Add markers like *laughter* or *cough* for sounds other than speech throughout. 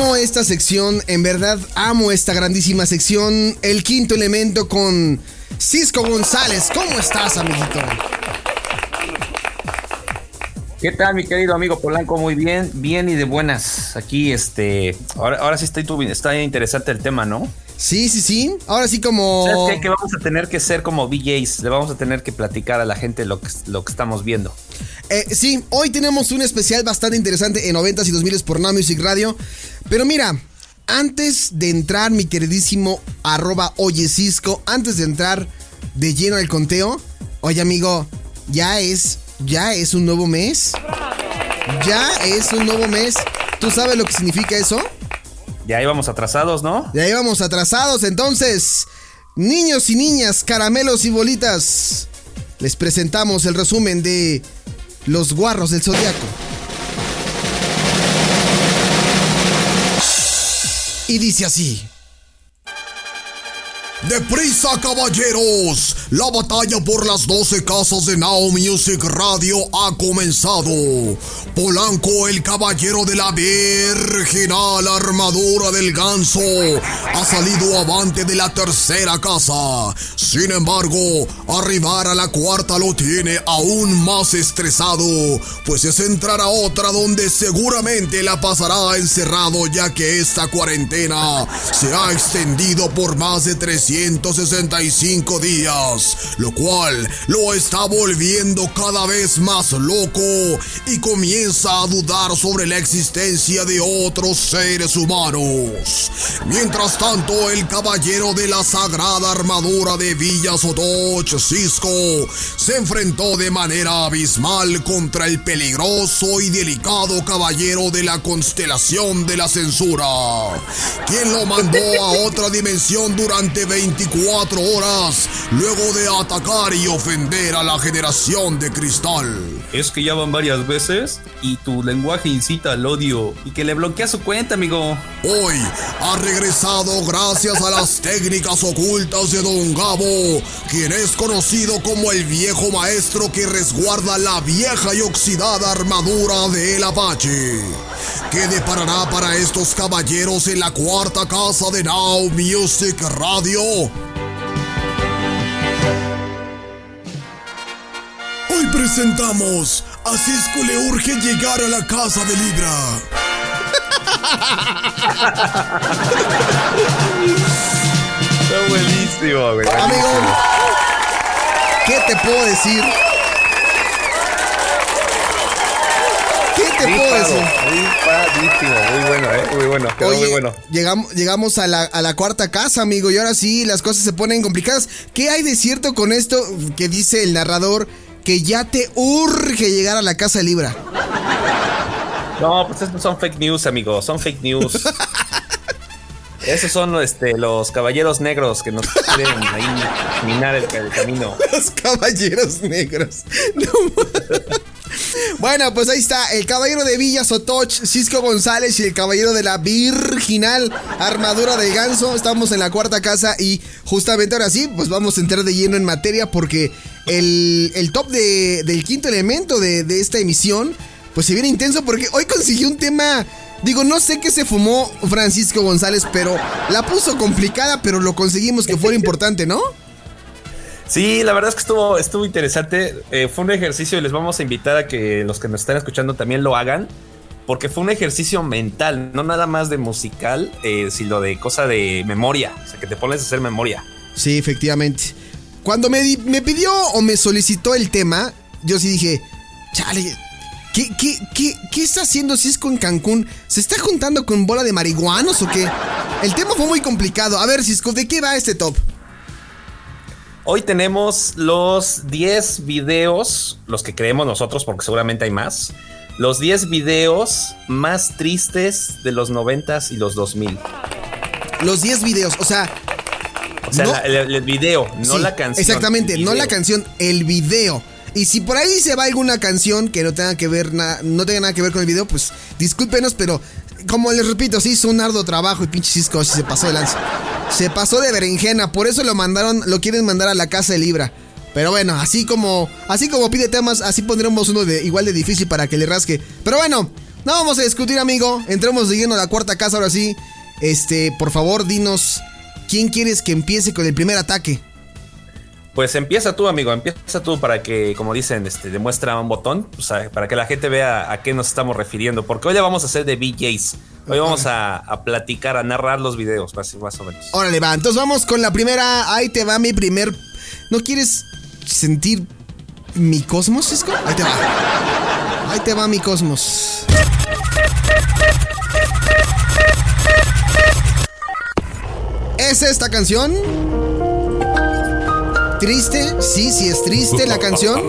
amo esta sección, en verdad amo esta grandísima sección. El quinto elemento con Cisco González. ¿Cómo estás, amiguito? ¿Qué tal, mi querido amigo Polanco? Muy bien, bien y de buenas. Aquí, este, ahora, ahora sí está, está interesante el tema, ¿no? Sí, sí, sí. Ahora sí como... ¿Sabes qué? Que vamos a tener que ser como VJs. Le vamos a tener que platicar a la gente lo que, lo que estamos viendo. Eh, sí, hoy tenemos un especial bastante interesante en 90s y 2000s por Now Music Radio. Pero mira, antes de entrar, mi queridísimo arroba oye Cisco, antes de entrar de lleno al conteo, oye amigo, ya es ya es un nuevo mes. Ya es un nuevo mes. ¿Tú sabes lo que significa eso? Ya íbamos atrasados, ¿no? Ya íbamos atrasados, entonces, niños y niñas, caramelos y bolitas, les presentamos el resumen de Los Guarros del Zodiaco. Y dice así. Deprisa, caballeros. La batalla por las 12 casas de Now Music Radio ha comenzado. Polanco, el caballero de la virginal armadura del ganso, ha salido avante de la tercera casa. Sin embargo, arribar a la cuarta lo tiene aún más estresado, pues es entrar a otra donde seguramente la pasará encerrado ya que esta cuarentena se ha extendido por más de 365 días, lo cual lo está volviendo cada vez más loco y comienza a dudar sobre la existencia de otros seres humanos. Mientras tanto, el caballero de la sagrada armadura de Villa Sotoch, Cisco, se enfrentó de manera abismal contra el peligroso y delicado caballero de la constelación de la censura, quien lo mandó a otra dimensión durante 24 horas, luego de atacar y ofender a la generación de cristal. Es que ya van varias veces y tu lenguaje incita al odio y que le bloquea su cuenta, amigo. Hoy ha regresado gracias a las técnicas ocultas de Don Gabo, quien es conocido como el viejo maestro que resguarda la vieja y oxidada armadura del Apache. ¿Qué deparará para estos caballeros en la cuarta casa de Now Music Radio? Presentamos a Cisco le urge llegar a la casa de Libra. *laughs* Está buenísimo, güey. Amigo, ¿qué te puedo decir? ¿Qué te puedo decir? Muy bueno, ¿eh? Muy bueno, quedó muy bueno. Llegamos, llegamos a, la, a la cuarta casa, amigo, y ahora sí las cosas se ponen complicadas. ¿Qué hay de cierto con esto que dice el narrador? Que ya te urge llegar a la casa de Libra. No, pues estos son fake news, amigo, son fake news. *laughs* Esos son este, los caballeros negros que nos quieren ahí minar el, camino. Los caballeros negros. Bueno, pues ahí está, el caballero de Villa Sotoch, Cisco González y el caballero de la virginal armadura del ganso. Estamos en la cuarta casa y justamente ahora sí, pues vamos a entrar de lleno en materia porque el, top del quinto elemento de, esta emisión, pues se viene intenso porque hoy consiguió un tema. Digo, no sé qué se fumó Francisco González, pero la puso complicada, pero lo conseguimos que fuera importante, ¿no? Sí, la verdad es que estuvo, estuvo interesante. Eh, fue un ejercicio y les vamos a invitar a que los que nos están escuchando también lo hagan. Porque fue un ejercicio mental, no nada más de musical, eh, sino de cosa de memoria. O sea, que te pones a hacer memoria. Sí, efectivamente. Cuando me, pidió o me solicitó el tema, yo sí dije, chale, ¿qué, qué, está haciendo Cisco en Cancún? ¿Se está juntando con bola de marihuanos o qué? El tema fue muy complicado. A ver, Cisco, ¿de qué va este top? Hoy tenemos los 10 videos, los que creemos nosotros, porque seguramente hay más. Los 10 videos más tristes de los 90s y los 2000. Los 10 videos, o sea, o sea, el, video, no la canción. Exactamente, no la canción, el video. Y si por ahí se va alguna canción que no tenga que ver no tenga nada que ver con el video, pues discúlpenos, pero como les repito, se hizo un arduo trabajo y pinche Cisco se pasó de lanza. Se pasó de berenjena, por eso lo mandaron, lo quieren mandar a la casa de Libra. Pero bueno, así como así como pide temas, así pondremos uno de igual de difícil para que le rasque. Pero bueno, No vamos a discutir, amigo. Entremos a la cuarta casa ahora sí. Este, por favor, dinos quién quieres que empiece con el primer ataque. Pues empieza tú, amigo, empieza tú para que, como dicen, este, demuestra un botón, o sea, para que la gente vea a qué nos estamos refiriendo, porque hoy ya vamos a hacer de BJs. Hoy vamos a, platicar, a narrar los videos, más, más o menos. Órale, va. Entonces vamos con la primera. Ahí te va mi primer. ¿No quieres sentir mi cosmos, Cisco? Ahí te va. Ahí te va mi cosmos. ¿Es esta canción? ¿Triste? Sí, sí es triste la canción.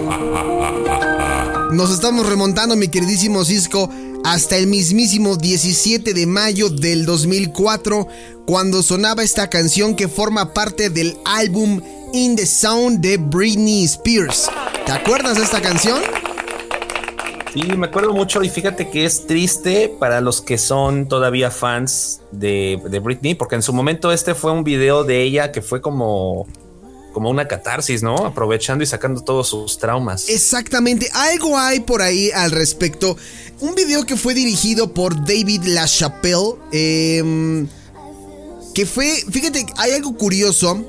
Nos estamos remontando, mi queridísimo Cisco, hasta el mismísimo 17 de mayo del 2004, cuando sonaba esta canción que forma parte del álbum In the Sound de Britney Spears. ¿Te acuerdas de esta canción? Sí, me acuerdo mucho y fíjate que es triste para los que son todavía fans de, de Britney, porque en su momento este fue un video de ella que fue como como una catarsis, ¿no? Aprovechando y sacando todos sus traumas. Exactamente, algo hay por ahí al respecto. Un video que fue dirigido por David LaChapelle, eh, que fue, fíjate, hay algo curioso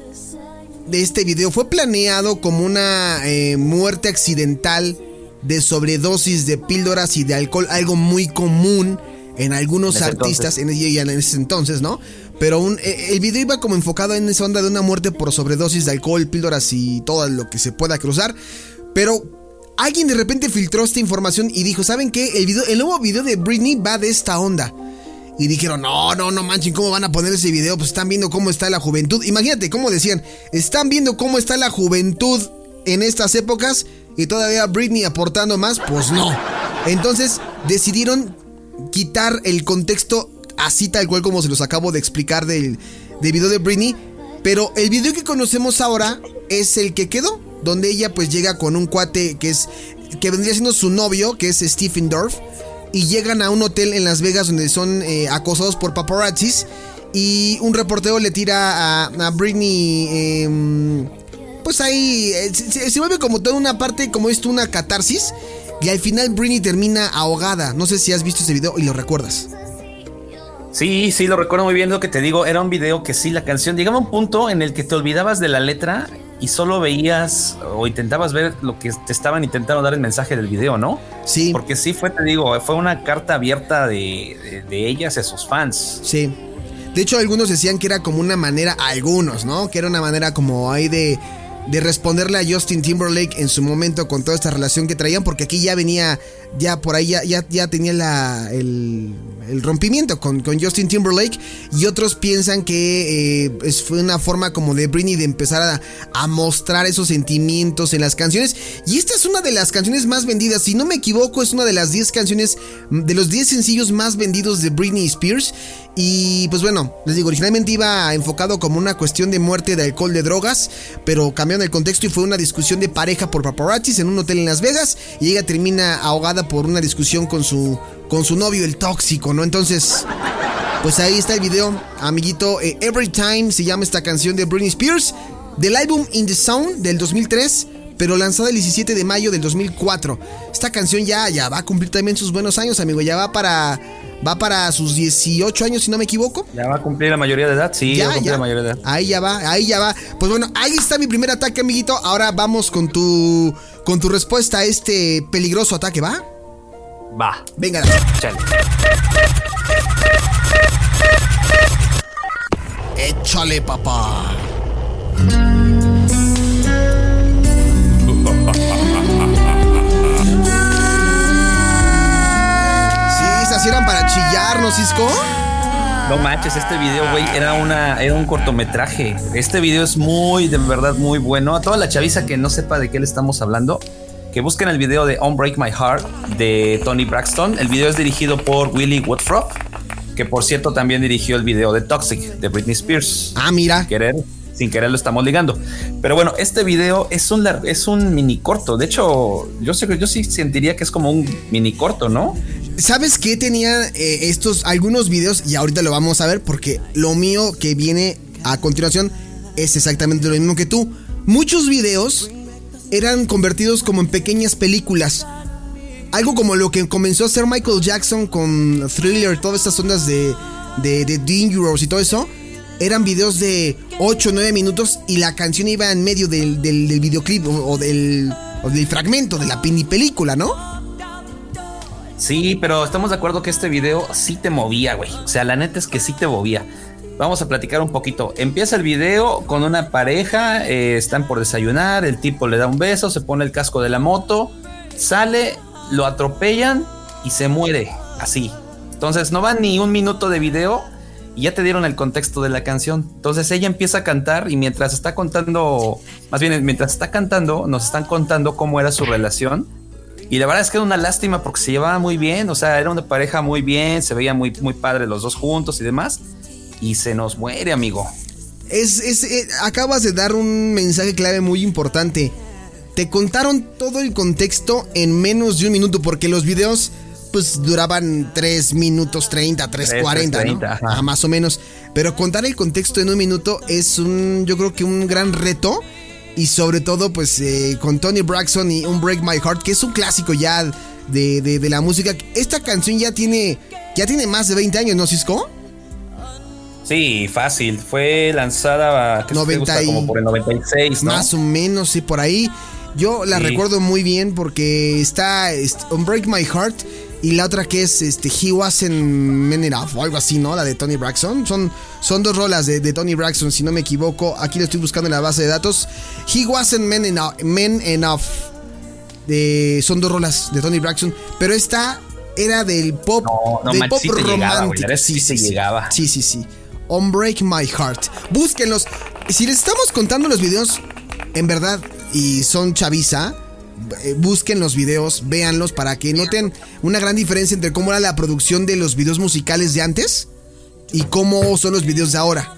de este video. Fue planeado como una eh, muerte accidental de sobredosis de píldoras y de alcohol, algo muy común en algunos artistas en, en, ese entonces, ¿no? Pero eh, el video iba como enfocado en esa onda de una muerte por sobredosis de alcohol, píldoras y todo lo que se pueda cruzar. Pero alguien de repente filtró esta información y dijo, ¿saben qué? El, el nuevo video de Britney va de esta onda. Y dijeron, no, no, no manchen, ¿cómo van a poner ese video? Pues están viendo cómo está la juventud. Imagínate cómo decían, están viendo cómo está la juventud en estas épocas y todavía Britney aportando más. Pues no. Entonces decidieron quitar el contexto así tal cual como se los acabo de explicar del, video de Britney. Pero el video que conocemos ahora es el que quedó, donde ella pues llega con un cuate que es que vendría siendo su novio, que es Stephen Dorff, y llegan a un hotel en Las Vegas donde son eh, acosados por paparazzis y un reportero le tira a, Britney em, pues ahí eh, se, se, vuelve como toda una parte como esto una catarsis y al final Britney termina ahogada. No sé si has visto ese video y lo recuerdas. Sí, sí, lo recuerdo muy bien. Lo que te digo, era un video que sí, la canción llegaba a un punto en el que te olvidabas de la letra y solo veías o intentabas ver lo que te estaban intentando dar el mensaje del video, ¿no? Sí. Porque sí fue, te digo, fue una carta abierta de, de, ellas a sus fans. Sí. De hecho, algunos decían que era como una manera, algunos, ¿no? Que era una manera como ahí de de responderle a Justin Timberlake en su momento con toda esta relación que traían, porque aquí ya venía, ya por ahí ya, ya, tenía la, el, rompimiento con, con, Justin Timberlake y otros piensan que eh, fue una forma como de Britney de empezar a, a, mostrar esos sentimientos en las canciones. Y esta es una de las canciones más vendidas, si no me equivoco es una de las 10 canciones, de los 10 sencillos más vendidos de Britney Spears. Y pues bueno, les digo, originalmente iba enfocado como una cuestión de muerte de alcohol, de drogas, pero cambiaron el contexto y fue una discusión de pareja por paparazzis en un hotel en Las Vegas y ella termina ahogada por una discusión con su, con su novio, el tóxico, ¿no? Entonces, pues ahí está el video, amiguito. Eh, Every Time se llama esta canción de Britney Spears, del álbum In the Sound del 2003 pero lanzada el 17 de mayo del 2004. Esta canción ya, ya va a cumplir también sus buenos años, amigo. Ya va para va para sus 18 años, si no me equivoco. Ya va a cumplir la mayoría de edad, sí, ya, va a cumplir la mayoría de edad. Ahí ya va, ahí ya va. Pues bueno, ahí está mi primer ataque, amiguito. Ahora vamos con tu con tu respuesta a este peligroso ataque, ¿va? Va. Venga. Chale. Échale, papá. Si eran para chillarnos, Cisco. No manches, este video, güey, era una, era un cortometraje. Este video es muy, de verdad, muy bueno. A toda la chaviza que no sepa de qué le estamos hablando, que busquen el video de Unbreak My Heart de Tony Braxton. El video es dirigido por Willie Woodfrock, que por cierto también dirigió el video de Toxic de Britney Spears. Ah, mira. Querer, sin querer lo estamos ligando. Pero bueno, este video es un, es un mini corto. De hecho, yo sé que yo sí sentiría que es como un mini corto, ¿no? ¿Sabes qué tenía eh, estos algunos videos? Y ahorita lo vamos a ver porque lo mío que viene a continuación es exactamente lo mismo que tú. Muchos videos eran convertidos como en pequeñas películas. algo como lo que comenzó a hacer Michael Jackson con Thriller, todas estas ondas de, de, de Dangerous y todo eso. Eran videos de 8 o 9 minutos y la canción iba en medio del, del, videoclip o, del, del fragmento de la mini película, ¿no? Sí, pero estamos de acuerdo que este video sí te movía, güey. O sea, la neta es que sí te movía. Vamos a platicar un poquito. Empieza el video con una pareja, eh, están por desayunar, el tipo le da un beso, se pone el casco de la moto, sale, lo atropellan y se muere, así. Entonces no va ni un minuto de video y ya te dieron el contexto de la canción. Entonces ella empieza a cantar y mientras está contando, más bien mientras está cantando, nos están contando cómo era su relación. Y la verdad es que era una lástima porque se llevaba muy bien, o sea, era una pareja muy bien, se veía muy, muy padre los dos juntos y demás y se nos muere, amigo. Es, es, eh, acabas de dar un mensaje clave muy importante. Te contaron todo el contexto en menos de un minuto, porque los videos pues duraban 3 minutos 30, 3.40, ¿no? Ah, más o menos. Pero contar el contexto en un minuto es un, yo creo que un gran reto. Y sobre todo, pues eh, con Tony Braxton y Un Break My Heart, que es un clásico ya de, de, de, la música. Esta canción ya tiene, ya tiene más de 20 años, ¿no, Cisco? Sí, fácil. Fue lanzada ¿qué 90 gusta? como por el 96, ¿no? Más o menos, sí, por ahí. Yo la sí. recuerdo muy bien porque está, está On Break My Heart y la otra que es este He Wasn't Men Enough o algo así, ¿no? La de Tony Braxton. Son, son dos rolas de, de, Tony Braxton, si no me equivoco. Aquí lo estoy buscando en la base de datos. He Wasn't Men Enough. Men enough de, son dos rolas de Tony Braxton. Pero esta era del pop, no, no, del pop sí romántico. Llegaba, sí, sí, sí, llegaba. sí, sí, sí. On Break My Heart. Búsquenlos. Si les estamos contando los videos, en verdad, y son chaviza, busquen los videos, véanlos para que noten una gran diferencia entre cómo era la producción de los videos musicales de antes y cómo son los videos de ahora.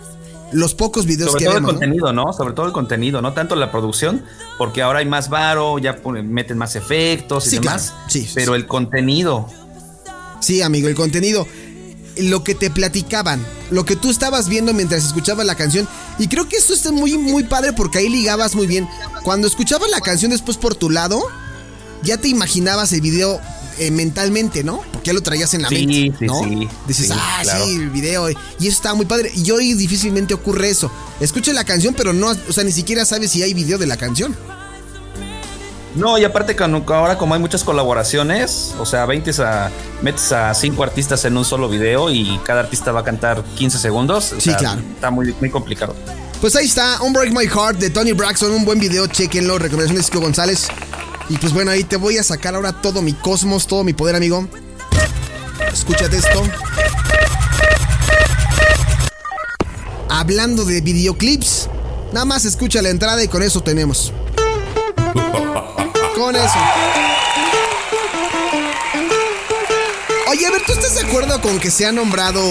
Los pocos videos Sobre que todo vemos, el contenido, ¿no? Sobre todo el contenido, no tanto la producción, porque ahora hay más varo, ya meten más efectos y sí, demás. Claro. Sí, pero sí. el contenido. Sí, amigo, el contenido lo que te platicaban, lo que tú estabas viendo mientras escuchabas la canción. Y creo que esto está muy, muy padre porque ahí ligabas muy bien. Cuando escuchabas la canción después por tu lado, ya te imaginabas el video eh, mentalmente, ¿no? Porque ya lo traías en la sí, mente, sí, ¿no? Sí, Dices, sí, ah, claro. sí, el video. Y eso estaba muy padre. Y hoy difícilmente ocurre eso. Escucha la canción, pero no, o sea, ni siquiera sabes si hay video de la canción. No, y aparte que ahora como hay muchas colaboraciones, o sea, 20 a, metes a cinco artistas en un solo video y cada artista va a cantar 15 segundos. O sí, sea, claro. Está muy, muy complicado. Pues ahí está, Un Break My Heart de Tony Braxton, un buen video, chequenlo, recomendación de Cisco González. Y pues bueno, ahí te voy a sacar ahora todo mi cosmos, todo mi poder, amigo. Escúchate esto. Hablando de videoclips, nada más escucha la entrada y con eso tenemos. *laughs* Con eso. Oye, a ver, ¿tú estás de acuerdo con que se ha nombrado.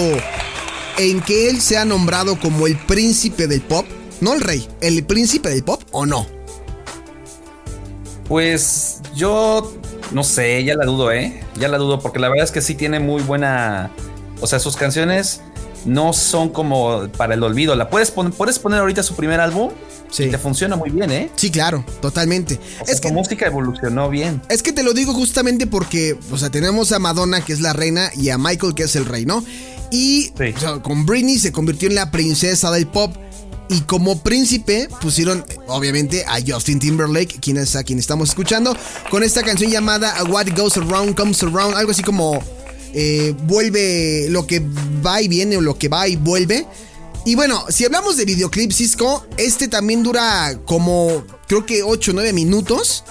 En que él se ha nombrado como el príncipe del pop? No el rey, el príncipe del pop o no? Pues yo no sé, ya la dudo, ¿eh? Ya la dudo porque la verdad es que sí tiene muy buena. O sea, sus canciones no son como para el olvido. La puedes poner, puedes poner ahorita su primer álbum Sí. y te funciona muy bien, ¿eh? Sí, claro, totalmente. O sea, es que su música evolucionó bien. Es que te lo digo justamente porque, o sea, tenemos a Madonna, que es la reina, y a Michael, que es el rey, ¿no? Y Sí. o sea, con Britney se convirtió en la princesa del pop. Y como príncipe pusieron, obviamente, a Justin Timberlake, quien es a quien estamos escuchando, con esta canción llamada What Goes Around Comes Around, algo así como eh, vuelve lo que va y viene o lo que va y vuelve. Y bueno, si hablamos de videoclip Cisco, este también dura como creo que 8 o 9 minutos.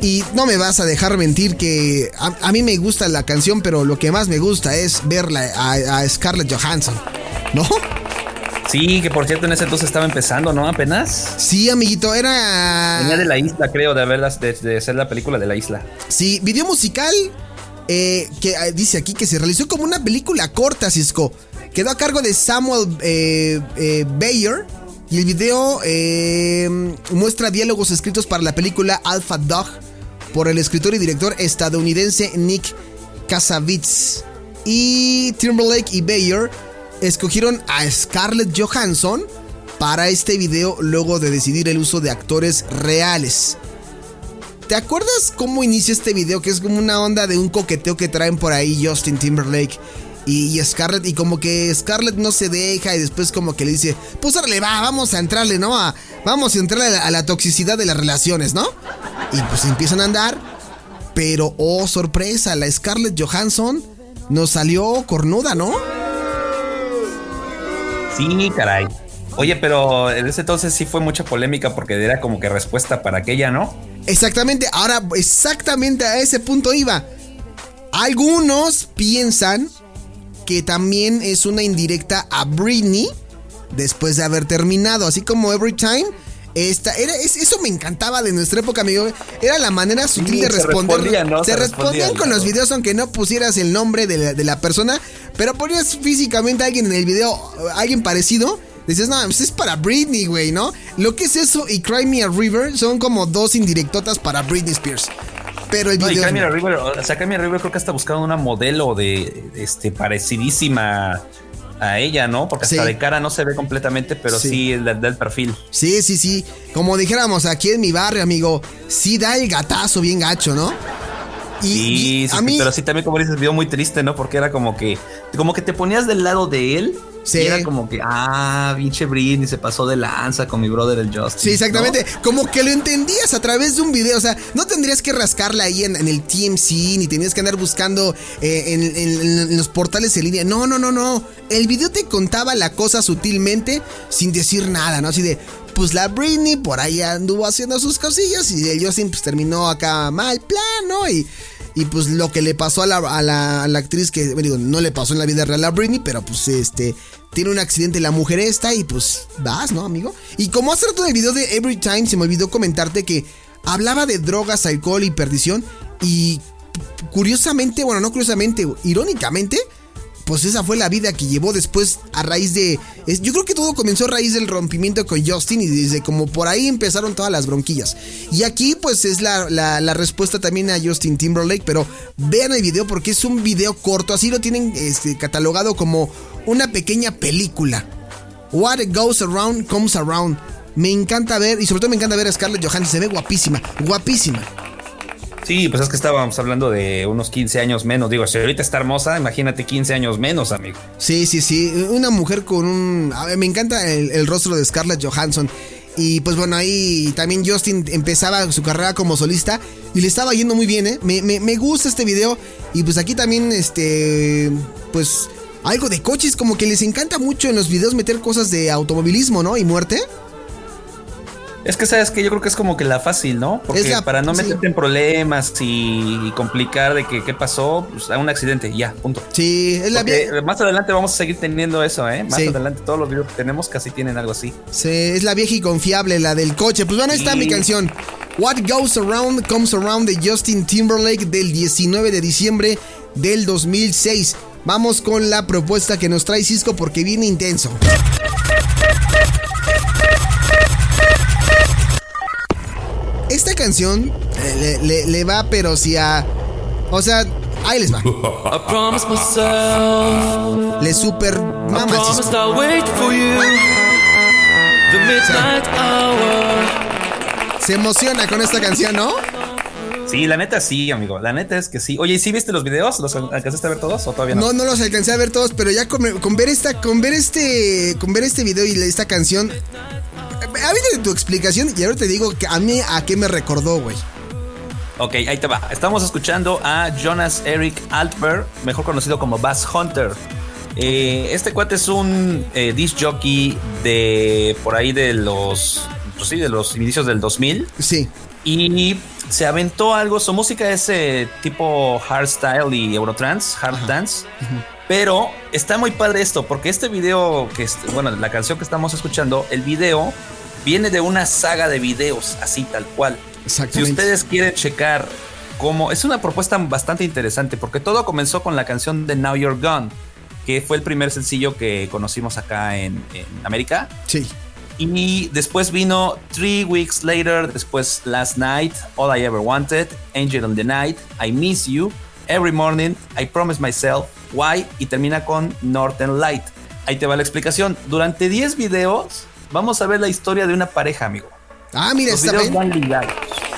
Y no me vas a dejar mentir que a, a, mí me gusta la canción, pero lo que más me gusta es verla a, a Scarlett Johansson, ¿no? Sí, que por cierto en ese entonces estaba empezando, ¿no? Apenas. Sí, amiguito, era... Venía de la isla, creo, de, haberlas, de, de ser la película de la isla. Sí, video musical eh, que eh, dice aquí que se realizó como una película corta, Cisco. Quedó a cargo de Samuel eh, Bayer. Y el video muestra diálogos escritos para la película Alpha Dog por el escritor y director estadounidense Nick Casavitz. Y Timberlake y Bayer escogieron a Scarlett Johansson para este video luego de decidir el uso de actores reales. ¿Te acuerdas cómo inicia este video? Que es como una onda de un coqueteo que traen por ahí Justin Timberlake y, Scarlett. Y como que Scarlett no se deja y después como que le dice, pues va, vamos a entrarle, ¿no? vamos a entrarle a la, toxicidad de las relaciones, ¿no? Y pues empiezan a andar. Pero, oh, sorpresa, la Scarlett Johansson nos salió cornuda, ¿no? Sí, caray. Oye, pero en ese entonces sí fue mucha polémica porque era como que respuesta para aquella, ¿no? Exactamente, ahora exactamente a ese punto iba. Algunos piensan que también es una indirecta a Britney después de haber terminado, así como Every Time. Esta, era, eso me encantaba de nuestra época, amigo. Era la manera sutil de responder. Se, respondían, con los videos, aunque no pusieras el nombre de la, de la persona, pero ponías físicamente a alguien en el video, alguien parecido, Dices, no, pues es para Britney, güey, ¿no? Lo que es eso y Cry Me a River son como dos indirectotas para Britney Spears. Pero el video. Cry a River, o sea, Cry Me a River creo que está buscando una modelo de este parecidísima a ella, ¿no? Porque hasta de cara no se ve completamente, pero sí, el del perfil. Sí, sí, sí. Como dijéramos aquí en mi barrio, amigo, sí da el gatazo bien gacho, ¿no? Y, sí, a mí... pero sí también como dices, video muy triste, ¿no? Porque era como que, como que te ponías del lado de él Sí. era como que, ah, pinche Britney se pasó de lanza con mi brother el Justin. Sí, exactamente. Como que lo entendías a través de un video. O sea, no tendrías que rascarla ahí en, el TMC, ni tenías que andar buscando eh, en, los portales en línea. No, no, no, no. El video te contaba la cosa sutilmente sin decir nada, ¿no? Así de, pues la Britney por ahí anduvo haciendo sus cosillas y el Justin pues terminó acá mal plan, ¿no? Y y pues lo que le pasó a la, a la, actriz, que no le pasó en la vida real a Britney, pero pues este, tiene un accidente la mujer esta y pues vas, ¿no, amigo? Y como hace rato en el video de Every Time se me olvidó comentarte que hablaba de drogas, alcohol y perdición y curiosamente, bueno, no curiosamente, irónicamente, pues esa fue la vida que llevó después a raíz de... yo creo que todo comenzó a raíz del rompimiento con Justin y desde como por ahí empezaron todas las bronquillas. Y aquí pues es la, respuesta también a Justin Timberlake, pero vean el video porque es un video corto, así lo tienen este, catalogado como una pequeña película. What goes around comes around. Me encanta ver, y sobre todo me encanta ver a Scarlett Johansson, se ve guapísima, guapísima. Sí, pues es que estábamos hablando de unos 15 años menos. Digo, si ahorita está hermosa, imagínate 15 años menos, amigo. Sí, sí, sí. Una mujer con un. A ver, me encanta el, rostro de Scarlett Johansson. Y pues bueno, ahí también Justin empezaba su carrera como solista y le estaba yendo muy bien, ¿eh? Me, me, gusta este video. Y pues aquí también, este. Pues algo de coches, como que les encanta mucho en los videos meter cosas de automovilismo, ¿no? Y muerte. Es que sabes que yo creo que es como que la fácil, ¿no? Porque para no meterte en problemas y, complicar de que qué pasó, pues a un accidente, ya, punto. Sí, es la vieja. Más adelante vamos a seguir teniendo eso, ¿eh? Más adelante todos los videos que tenemos casi tienen algo así. Sí, es la vieja y confiable, la del coche. Pues bueno, ahí está mi canción. What Goes Around Comes Around de Justin Timberlake del 19 de diciembre del 2006. Vamos con la propuesta que nos trae Cisco porque viene intenso. Esta canción eh, le, va, pero si a. O sea, ahí les va. *laughs* le super mama Se emociona con esta canción, ¿no? Sí, la neta sí, amigo. La neta es que sí. Oye, ¿y sí viste los videos? ¿Los alcanzaste a ver todos o todavía no? No, no los alcancé a ver todos, pero ya con, ver esta, con ver este, con ver este video y esta canción, de tu explicación y ahora te digo que a mí a qué me recordó, güey. Ok, ahí te va. Estamos escuchando a Jonas Eric Altberg, mejor conocido como Bass Hunter. Eh, este cuate es un eh, disc jockey de por ahí de los, pues sí, de los inicios del 2000. Sí. Y se aventó algo. Su música es eh, tipo hardstyle y eurotrance, hard dance. Pero está muy padre esto, porque este video, que es, bueno, la canción que estamos escuchando, el video viene de una saga de videos, así tal cual. Si ustedes quieren checar cómo. Es una propuesta bastante interesante, porque todo comenzó con la canción de Now You're Gone, que fue el primer sencillo que conocimos acá en, en América. Sí. Y después vino Three Weeks Later, después Last Night, All I Ever Wanted, Angel on the Night, I Miss You, Every Morning, I Promise Myself, Why, y termina con Northern Light. Ahí te va la explicación. Durante 10 videos vamos a ver la historia de una pareja, amigo. Ah, mira, está bien.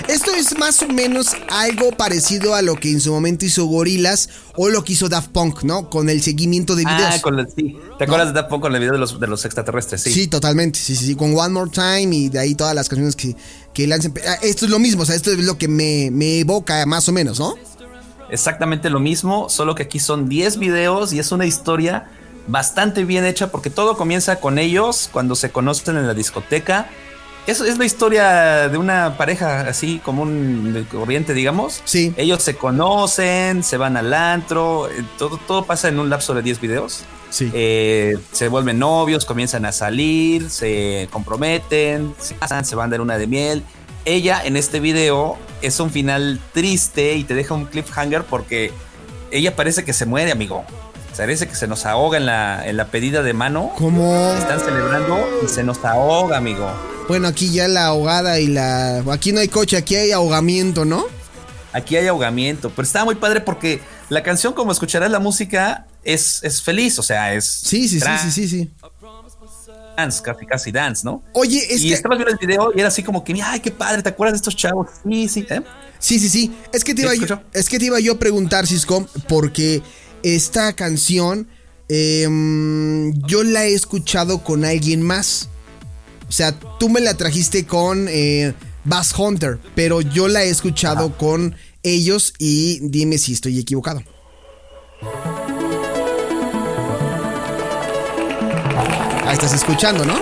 Esto es más o menos algo parecido a lo que en su momento hizo Gorilas o lo que hizo Daft Punk, ¿no? Con el seguimiento de videos. Ah, con el, sí. ¿Te acuerdas de Daft Punk con el video de los, de los extraterrestres? Sí. Sí, totalmente. Sí, sí, sí. Con One More Time y de ahí todas las canciones que, que lancen. Ah, Esto es lo mismo, o sea, esto es lo que me, me evoca más o menos, ¿no? Exactamente lo mismo, solo que aquí son 10 videos y es una historia bastante bien hecha porque todo comienza con ellos cuando se conocen en la discoteca. Eso es la historia de una pareja así común corriente, digamos. Sí. Ellos se conocen, se van al antro, eh, todo, todo pasa en un lapso de 10 videos. Sí. Eh, se vuelven novios, comienzan a salir, se comprometen, se casan, se van a dar una de miel. Ella en este video es un final triste y te deja un cliffhanger porque ella parece que se muere, amigo. Parece que se nos ahoga en la, en la pedida de mano. Como. Están celebrando y se nos ahoga, amigo. Bueno, aquí ya la ahogada y la. Aquí no hay coche, aquí hay ahogamiento, ¿no? Aquí hay ahogamiento, pero está muy padre porque la canción, como escucharás la música, es, es feliz, o sea, es. Sí, sí, sí, sí, sí, sí. Dance, casi, casi dance, ¿no? Oye, es y que. estabas viendo el video y era así como que, ay, qué padre, ¿te acuerdas de estos chavos? Sí, sí, ¿eh? Sí, sí, sí. Es que te ¿Sí iba, yo, es que te iba yo a preguntar, Cisco, porque esta canción em, yo la he escuchado con alguien más. O sea, tú me la trajiste con eh, Bass Hunter, pero yo la he escuchado con ellos y dime si estoy equivocado. Ahí estás escuchando, ¿no?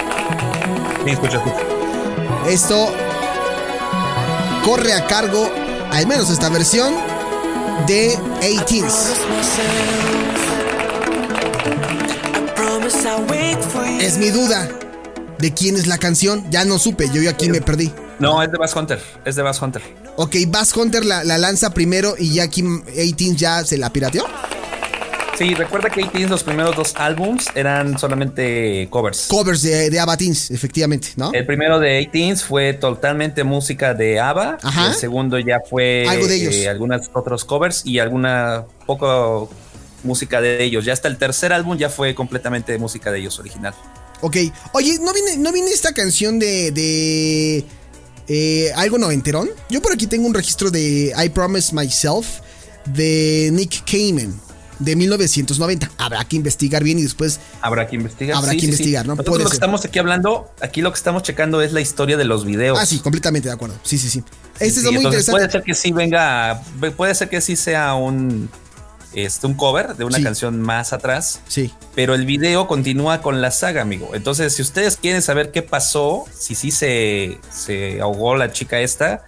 Sí, escucha, escucha. Esto corre a cargo, al menos esta versión, de 18s. Es mi duda de quién es la canción. Ya no supe, yo aquí me perdí. No, es de Bass Hunter, es de Bass Hunter. Ok, Bass Hunter la, la lanza primero y ya aquí 18 ya se la pirateó. Sí, recuerda que ATs los primeros dos álbums eran solamente covers. Covers de, de Abatins, efectivamente, ¿no? El primero de 18 fue totalmente música de ABBA. Ajá. El segundo ya fue Algo de ellos. eh, algunos otros covers y alguna poco música de ellos. Ya hasta el tercer álbum ya fue completamente música de ellos original. Ok. Oye, ¿no viene, ¿no viene esta canción de. de eh, algo noventerón? Yo por aquí tengo un registro de I Promise Myself de Nick Cayman de 1990. Habrá que investigar bien y después. Habrá que investigar. Habrá que investigar, ¿no? Nosotros Puede lo que ser. estamos aquí hablando, aquí lo que estamos checando es la historia de los videos. Ah, sí, completamente de acuerdo. Sí, sí, sí. Este Sí, es muy interesante. Puede ser que sí venga, puede ser que sí sea un, este, un cover de una canción más atrás, Sí. pero el video continúa con la saga, amigo. Entonces, si ustedes quieren saber qué pasó, si sí se, se ahogó la chica esta,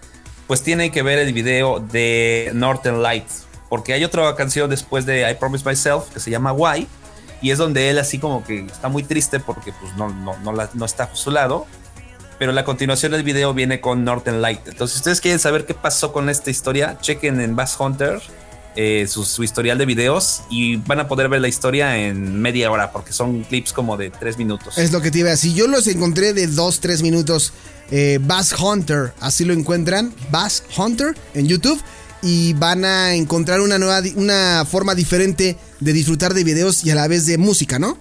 pues tienen que ver el video de Northern Lights, porque hay otra canción después de I Promise Myself que se llama Why, y es donde él así como que está muy triste porque pues no, no, no, la- no está a su lado. Pero la continuación del video viene con Northern Light. Entonces, si ustedes quieren saber qué pasó con esta historia, chequen en Bass Hunter eh, su, su historial de videos y van a poder ver la historia en media hora porque son clips como de tres minutos. Es lo que te iba a decir. Yo los encontré de 2, 3 minutos. Eh, Bass Hunter, así lo encuentran. Bass Hunter en YouTube. Y van a encontrar una nueva, una forma diferente de disfrutar de videos y a la vez de música, ¿no?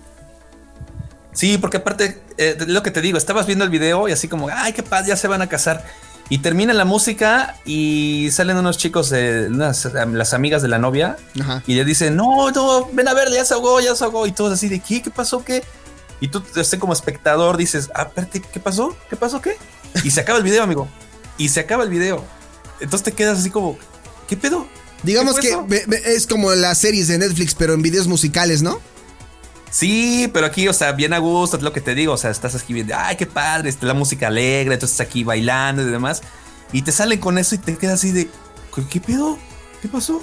Sí, porque aparte, eh, lo que te digo, estabas viendo el video y así como, ay, qué paz, ya se van a casar. Y termina la música y salen unos chicos, de unas, las amigas de la novia, Ajá. y le dicen, no, no, ven a ver, ya se ahogó, ya se ahogó. Y todos así de, ¿qué? ¿Qué pasó? ¿Qué? Y tú, este, como espectador, dices, ah, espérate, ¿qué pasó? ¿Qué pasó? ¿Qué? Y se acaba el video, amigo. Y se acaba el video. Entonces te quedas así como, ¿qué pedo? Digamos ¿Qué que es como las series de Netflix, pero en videos musicales, ¿no? Sí, pero aquí, o sea, bien a gusto, es lo que te digo. O sea, estás aquí viendo, ay, qué padre, está la música alegre, entonces aquí bailando y demás. Y te salen con eso y te quedas así de, ¿qué, qué pedo? ¿Qué pasó?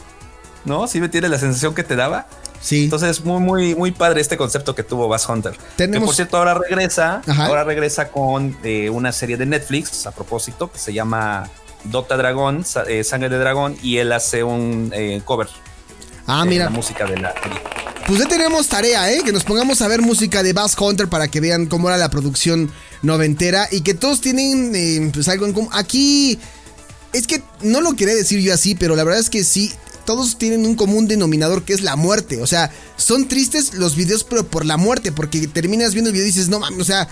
¿No? Sí me tiene la sensación que te daba. Sí. Entonces, muy, muy, muy padre este concepto que tuvo Bass Hunter. Tenemos- Que por cierto, ahora regresa. Ajá. Ahora regresa con eh, una serie de Netflix, a propósito, que se llama Dota Dragón, eh, Sangre de Dragón, y él hace un eh, cover ah, de mira. la música de la. Pues ya tenemos tarea, ¿eh? Que nos pongamos a ver música de Bass Hunter para que vean cómo era la producción noventera y que todos tienen eh, pues algo en común. Aquí es que no lo quería decir yo así, pero la verdad es que sí, todos tienen un común denominador que es la muerte. O sea, son tristes los videos, pero por la muerte, porque terminas viendo el video y dices, no mames, o sea,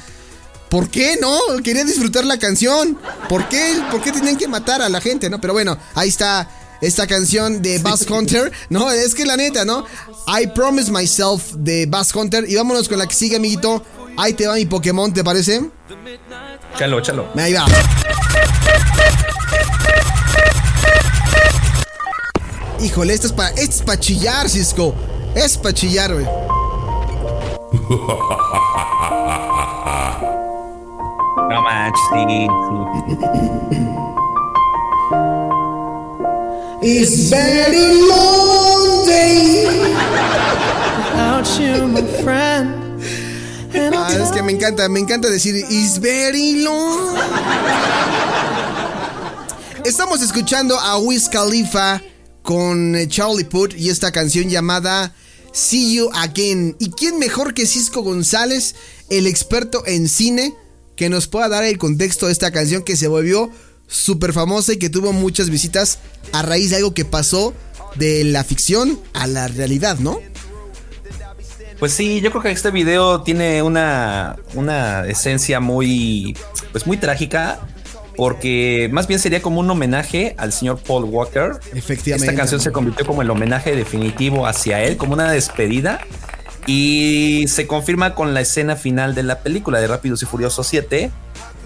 ¿Por qué no? Quería disfrutar la canción. ¿Por qué? ¿Por qué tenían que matar a la gente, no? Pero bueno, ahí está esta canción de Bass Hunter, ¿no? Es que la neta, ¿no? I Promise Myself de Bass Hunter. Y vámonos con la que sigue, amiguito. Ahí te va mi Pokémon, ¿te parece? Chalo, chalo. Ahí va. Híjole, esto es para es pa chillar, Cisco. Es para chillar, güey. *laughs* No manches, sí, sí. It's very long day. Without you, my friend. And Ah, es que me encanta, me encanta decir It's very long. Estamos escuchando a Wiz Khalifa con eh, Charlie Puth y esta canción llamada See You Again. ¿Y quién mejor que Cisco González, el experto en cine, que nos pueda dar el contexto de esta canción que se volvió súper famosa y que tuvo muchas visitas a raíz de algo que pasó de la ficción a la realidad, ¿no? Pues sí, yo creo que este video tiene una, una esencia muy, pues muy trágica, porque más bien sería como un homenaje al señor Paul Walker. Efectivamente. Esta canción se convirtió como el homenaje definitivo hacia él, como una despedida. Y se confirma con la escena final de la película de Rápidos y Furiosos 7,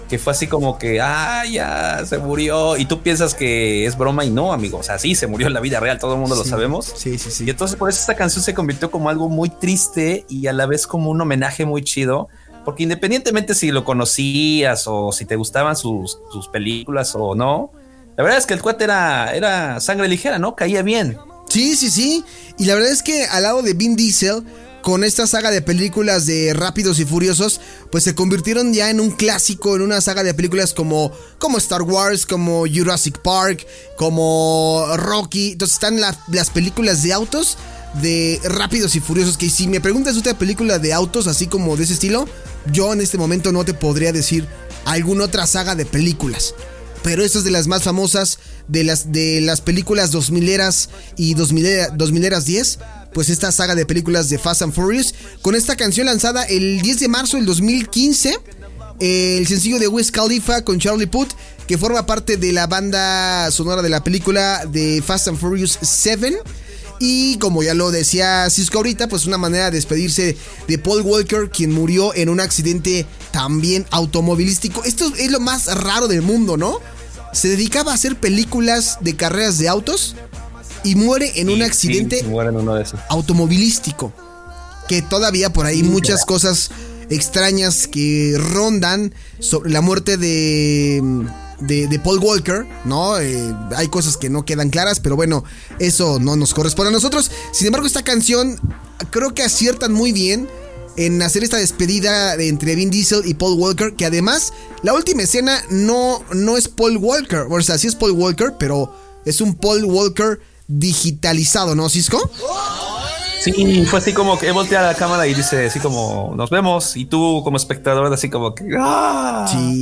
que fue así como que, ah, ya se murió. Y tú piensas que es broma y no, amigo. O sea, sí, se murió en la vida real, todo el mundo lo sabemos. Sí, sí, sí. Y entonces por eso esta canción se convirtió como algo muy triste y a la vez como un homenaje muy chido. Porque independientemente si lo conocías o si te gustaban sus, sus películas o no, la verdad es que el cuate era, era sangre ligera, ¿no? Caía bien. Sí, sí, sí. Y la verdad es que al lado de Vin Diesel, con esta saga de películas de Rápidos y Furiosos, pues se convirtieron ya en un clásico, en una saga de películas como, como Star Wars, como Jurassic Park, como Rocky. Entonces están la- las películas de autos de Rápidos y Furiosos. Que si me preguntas otra película de autos así como de ese estilo, yo en este momento no te podría decir alguna otra saga de películas. Pero esta es de las más famosas de las, de las películas 2000eras y 2000, 2000eras 10. Pues esta saga de películas de Fast and Furious. Con esta canción lanzada el 10 de marzo del 2015. El sencillo de Wiz Khalifa con Charlie Puth. Que forma parte de la banda sonora de la película de Fast and Furious 7. Y como ya lo decía Cisco ahorita, pues una manera de despedirse de Paul Walker, quien murió en un accidente también automovilístico. Esto es lo más raro del mundo, ¿no? Se dedicaba a hacer películas de carreras de autos y muere en un accidente sí, muere en uno de esos. automovilístico. Que todavía por ahí muchas cosas extrañas que rondan sobre la muerte de, de, de Paul Walker, ¿no? Eh, hay cosas que no quedan claras, pero bueno, eso no nos corresponde a nosotros. Sin embargo, esta canción creo que aciertan muy bien en hacer esta despedida de entre Vin Diesel y Paul Walker, que además la última escena no, no es Paul Walker, o sea, sí es Paul Walker, pero es un Paul Walker digitalizado, ¿no, Cisco? Sí, fue así como que voltea a la cámara y dice así como nos vemos y tú como espectador así como que ¡ah! Sí.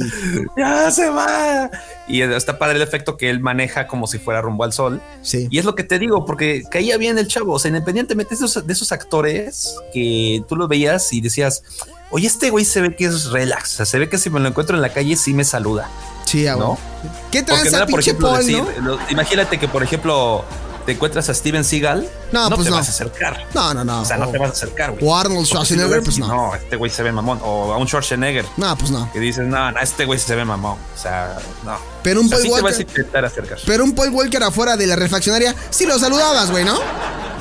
ya se va y está padre el efecto que él maneja como si fuera rumbo al sol Sí. y es lo que te digo porque caía bien el chavo o sea independientemente de esos, de esos actores que tú lo veías y decías oye este güey se ve que es relax o sea, se ve que si me lo encuentro en la calle sí me saluda Sí, ¿no? ¿Qué Porque no tranza, era, por ejemplo, Paul, decir, no? imagínate que por ejemplo te encuentras a Steven Seagal No, pues te no. vas a acercar No, no, no. o sea, no O- te vas a acercar, güey. O Arnold Schwarzenegger, pues no. No, este güey se ve mamón. O a un Schwarzenegger No, pues no. que dices, no, no, este güey se ve mamón. O sea, no. Pero un o sea, Paul sí te vas a Walker. intentar acercar. Pero un Paul Walker afuera de la refaccionaria, sí lo saludabas, güey, ¿no?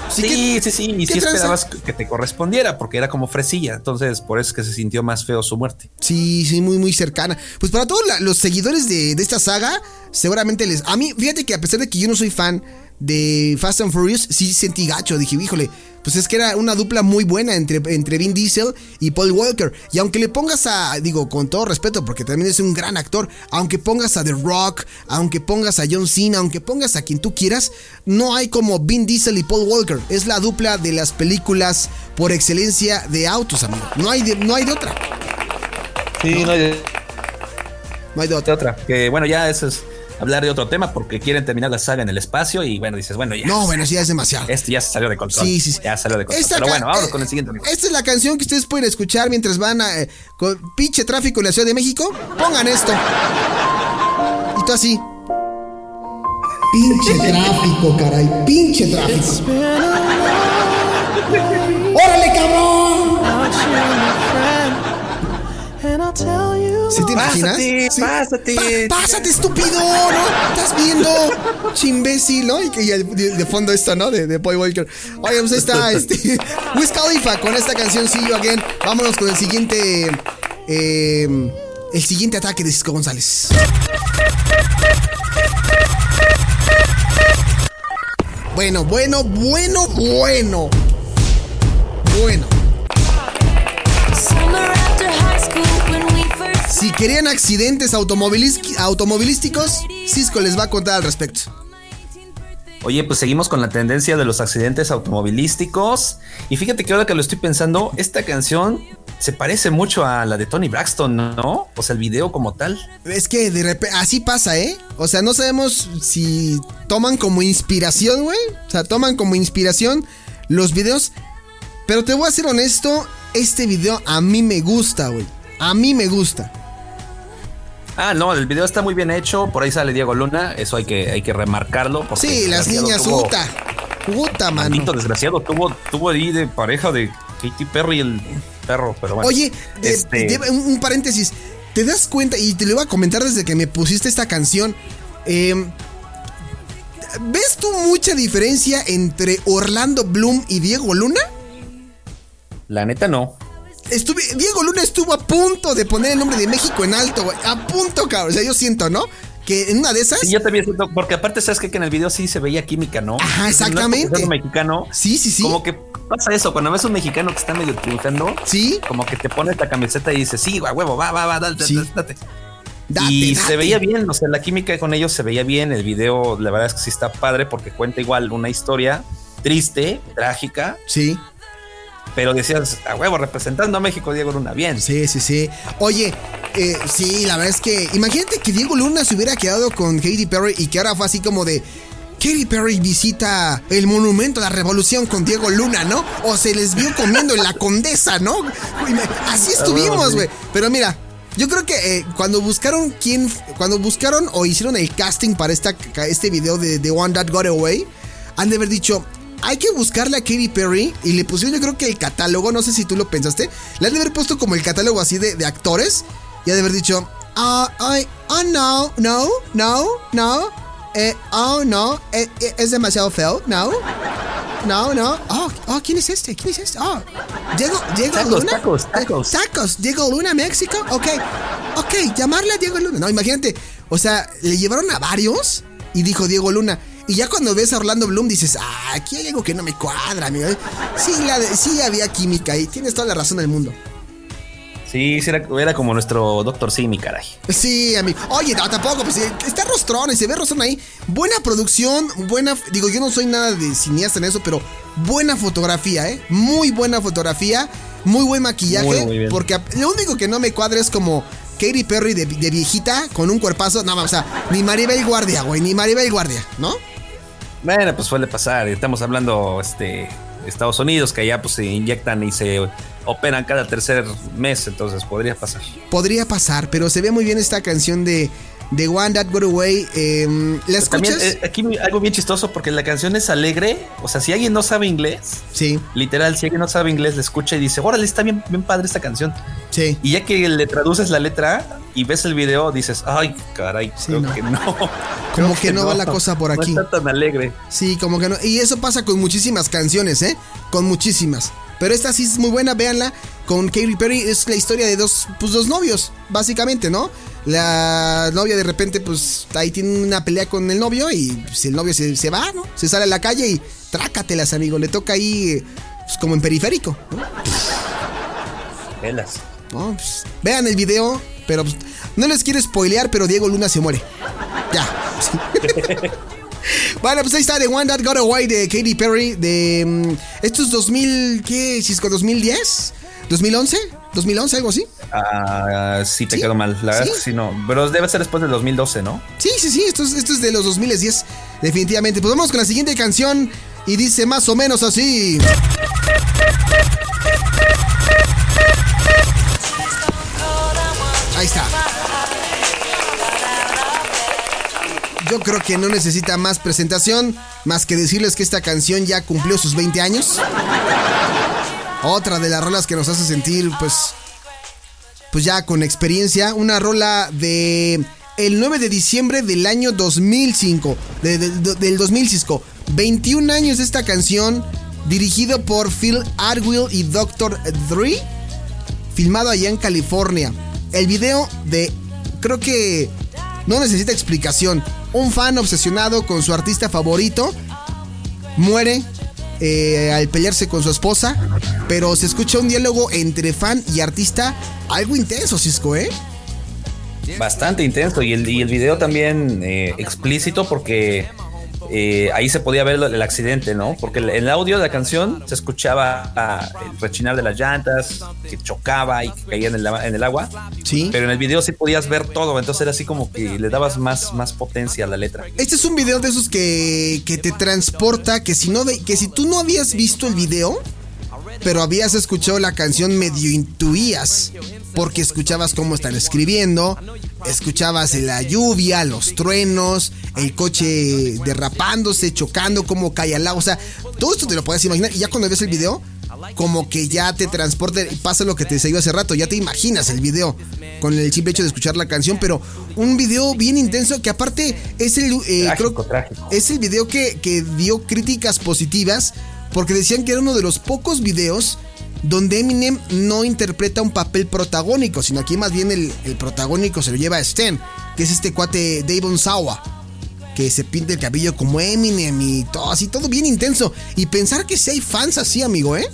Sí, sí, sí. Y ¿qué sí esperabas que te correspondiera porque era como fresilla. Entonces, por eso es que se sintió más feo su muerte. Sí, sí, muy, muy cercana. Pues para todos la- los seguidores de, de esta saga, seguramente les. A mí, fíjate que a pesar de que yo no soy fan de Fast and Furious, sí sentí gacho. Dije, híjole, pues es que era una dupla muy buena entre, entre Vin Diesel y Paul Walker. Y aunque le pongas a, digo, con todo respeto, porque también es un gran actor, aunque pongas a The Rock, aunque pongas a John Cena, aunque pongas a quien tú quieras, no hay como Vin Diesel y Paul Walker. Es la dupla de las películas por excelencia de autos, amigo. No hay de, no hay de otra. Sí, no hay No hay de otra. otra. Que bueno, ya eso es. Hablar de otro tema porque quieren terminar la saga en el espacio y bueno, dices, bueno, ya. No, bueno, sí, ya es demasiado. Esto ya se salió de control. Sí, sí, sí. Ya salió de control. Esta Pero bueno, vámonos eh, con el siguiente. amigo. Esta es la canción que ustedes pueden escuchar mientras van a eh, con pinche tráfico en la Ciudad de México. Pongan esto. Y tú así. Pinche tráfico, caray. Pinche tráfico. ¡Órale, cabrón! ¿Sí te imaginas? Pásate, Sí. pásate. Pa- pásate, estúpido, ¿no? Estás viendo, chimbécil, ¿no? Y y de, de fondo esto, ¿no? De, de Boy Walker. Oye, pues está, *laughs* este. Wiz Khalifa con esta canción See You Again. Vámonos con el siguiente. eh, el siguiente ataque de Cisco González. Bueno, bueno, bueno, bueno. Bueno. Si querían accidentes automovilísticos, Cisco les va a contar al respecto. Oye, pues seguimos con la tendencia de los accidentes automovilísticos. Y fíjate que ahora que lo estoy pensando, esta canción se parece mucho a la de Tony Braxton, ¿no? O sea, el video como tal. Es que de repente, así pasa, ¿eh? O sea, no sabemos si toman como inspiración, güey. O sea, toman como inspiración los videos. Pero te voy a ser honesto, este video a mí me gusta, güey. A mí me gusta. Ah, no, el video está muy bien hecho. Por ahí sale Diego Luna. Eso hay que, hay que remarcarlo. Sí, las niñas, tuvo- puta. Puta, mano. Maldito desgraciado. Tuvo, tuvo ahí de pareja de Katy Perry el perro. Pero bueno. Oye, de- este, de- un, un paréntesis. ¿Te das cuenta? Y te lo iba a comentar desde que me pusiste esta canción. eh, ¿Ves tú mucha diferencia entre Orlando Bloom y Diego Luna? la neta no. Estuve, Diego Luna estuvo a punto de poner el nombre de México en alto, güey. A punto, cabrón. O sea, yo siento, ¿no? Que en una de esas. Sí, yo también siento, porque aparte sabes que, que en el video sí se veía química, ¿no? Ajá, No exactamente. un mexicano. Sí, sí, sí. Como que pasa eso, cuando ves un mexicano que está medio triunfando, Sí. como que te pones la camiseta y dices, sí, a huevo, va, va, va, date, Sí. date, date. Date, y date. se veía bien, o sea, la química con ellos se veía bien. El video, la verdad es que sí está padre porque cuenta igual una historia triste, trágica, Sí, pero decías, a huevo, representando a México, Diego Luna, bien. sí, sí, sí. Oye, eh, sí, la verdad es que. Imagínate que Diego Luna se hubiera quedado con Katy Perry y que ahora fue así como de. Katy Perry visita el monumento a la revolución con Diego Luna, ¿no? O se les vio comiendo en la condesa, ¿no? Así estuvimos, güey. Pero mira, yo creo que eh, cuando buscaron quién, cuando buscaron o hicieron el casting para esta, este video de The One That Got Away, han de haber dicho, hay que buscarle a Katy Perry y le pusieron yo creo que el catálogo, no sé si tú lo pensaste, le han de haber puesto como el catálogo así de, de actores y han de haber dicho, ah, ay, oh no, no, no, no, eh, oh no, eh, eh, es demasiado feo, no. No, no. Oh, oh, ¿quién es este? ¿Quién es este? Oh, Diego, Diego Tacos, Luna. tacos, tacos. Tacos. Diego Luna, México. Ok. Ok, llamarle a Diego Luna. No, imagínate. O sea, le llevaron a varios y dijo Diego Luna. Y ya cuando ves a Orlando Bloom dices, ah, aquí hay algo que no me cuadra, amigo. Sí, la de- sí había química ahí. Tienes toda la razón del mundo. Sí, era, era como nuestro Doctor Simi, caray. Sí, amigo. Oye, no, tampoco, pues eh, está rostrón y se ve rostrón ahí. Buena producción, buena. Digo, yo no soy nada de cineasta en eso, pero buena fotografía, ¿eh? Muy buena fotografía, muy buen maquillaje. Muy, muy bien. Porque lo único que no me cuadra es como Katy Perry de, de viejita con un cuerpazo. No, o sea, ni Maribel Guardia, güey, ni Maribel Guardia, ¿no? Bueno, pues suele pasar. Estamos hablando este Estados Unidos, que allá pues se inyectan y se operan cada tercer mes, entonces podría pasar. Podría pasar, pero se ve muy bien esta canción de, de One That Got Away. em, ¿La También escuchas? eh, aquí algo bien chistoso porque la canción es alegre. O sea, si alguien no sabe inglés, sí, literal, si alguien no sabe inglés, le escucha y dice, órale, está bien, bien padre esta canción. sí. Y ya que le traduces la letra y ves el video, dices, ay, caray, Sí, creo no. que no. *laughs* Como Creo que no va la cosa por aquí. No está tan alegre. Sí, como que no. Y eso pasa con muchísimas canciones, ¿eh? Con muchísimas. Pero esta sí es muy buena, véanla. Con Katy Perry es la historia de dos, pues dos novios, básicamente, ¿no? La novia de repente, pues ahí tiene una pelea con el novio y pues, el novio se, se va, ¿no? Se sale a la calle y trácatelas, amigo. Le toca ahí, pues como en periférico, ¿no? Velas. ¿no? Pues, vean el video, pero pues, no les quiero spoilear, pero Diego Luna se muere. Ya. *laughs* bueno, pues ahí está The One That Got Away de Katy Perry. De. mm, esto es 2000. ¿Qué? Cisco, ¿2010? ¿2011? 2011, algo así. Ah, sí, te ¿Sí? quedó mal. La verdad ¿Sí? es que sí, no. Pero debe ser después del 2012, ¿no? Sí, sí, sí, esto es, esto es de los 2010, definitivamente. Pues vamos con la siguiente canción y dice más o menos así. Ahí está. Yo creo que no necesita más presentación, más que decirles que esta canción ya cumplió sus 20 años. Otra de las rolas que nos hace sentir, pues, pues ya con experiencia. Una rola de el 9 de diciembre del año 2005. de- de- de- del 2005. 21 años de esta canción. Dirigido por Phil Arwill y Dr. Dre. Filmado allá en California. El video de. Creo que. No necesita explicación. Un fan obsesionado con su artista favorito. Muere eh, al pelearse con su esposa. Pero se escucha un diálogo entre fan y artista. Algo intenso, Cisco, ¿eh? Bastante intenso. Y el, video también eh, explícito porque eh, ahí se podía ver el accidente, ¿no? Porque el, el audio de la canción se escuchaba ah, el rechinar de las llantas, que chocaba y que caía en el, en el agua. Sí. Pero en el video sí podías ver todo. Entonces era así como que le dabas más, más potencia a la letra. Este es un video de esos que, que te transporta, que si no ve- que si tú no habías visto el video, pero habías escuchado la canción medio intuías, porque escuchabas cómo están escribiendo, escuchabas la lluvia, los truenos, el coche derrapándose, chocando, cómo cae al agua, o sea, todo esto te lo puedes imaginar y ya cuando ves el video como que ya te transporta y pasa lo que te salió hace rato, ya te imaginas el video con el simple hecho de escuchar la canción, pero un video bien intenso que aparte es el eh, Trágico, creo- trágico. es el video que, que dio críticas positivas porque decían que era uno de los pocos videos donde Eminem no interpreta un papel protagónico, sino aquí más bien el, protagónico se lo lleva a Stan, que es este cuate Davon Sawa, que se pinta el cabello como Eminem y todo así, todo bien intenso. Y pensar que si hay fans así, amigo, ¿eh?